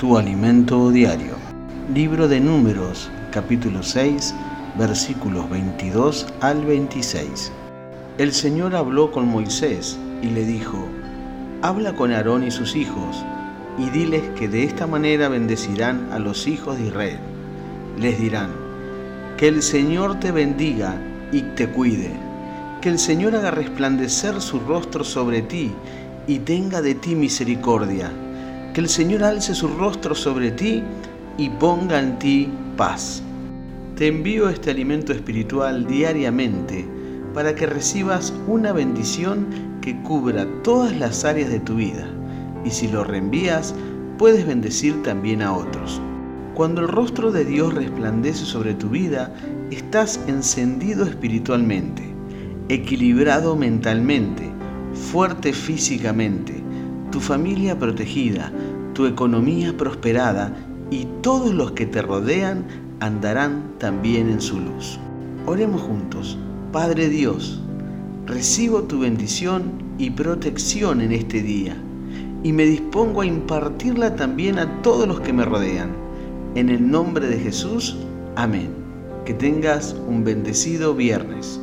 tu alimento diario. Libro de Números, capítulo 6, versículos 22 al 26. El Señor habló con Moisés y le dijo, Habla con Aarón y sus hijos, y diles que de esta manera bendecirán a los hijos de Israel. Les dirán, que el Señor te bendiga y te cuide, que el Señor haga resplandecer su rostro sobre ti y tenga de ti misericordia que el Señor alce su rostro sobre ti y ponga en ti paz. Te envío este alimento espiritual diariamente para que recibas una bendición que cubra todas las áreas de tu vida y si lo reenvías puedes bendecir también a otros. Cuando el rostro de Dios resplandece sobre tu vida, estás encendido espiritualmente, equilibrado mentalmente, fuerte físicamente, tu familia protegida, tu economía prosperada y todos los que te rodean andarán también en su luz. Oremos juntos. Padre Dios, recibo tu bendición y protección en este día y me dispongo a impartirla también a todos los que me rodean. En el nombre de Jesús, amén. Que tengas un bendecido viernes.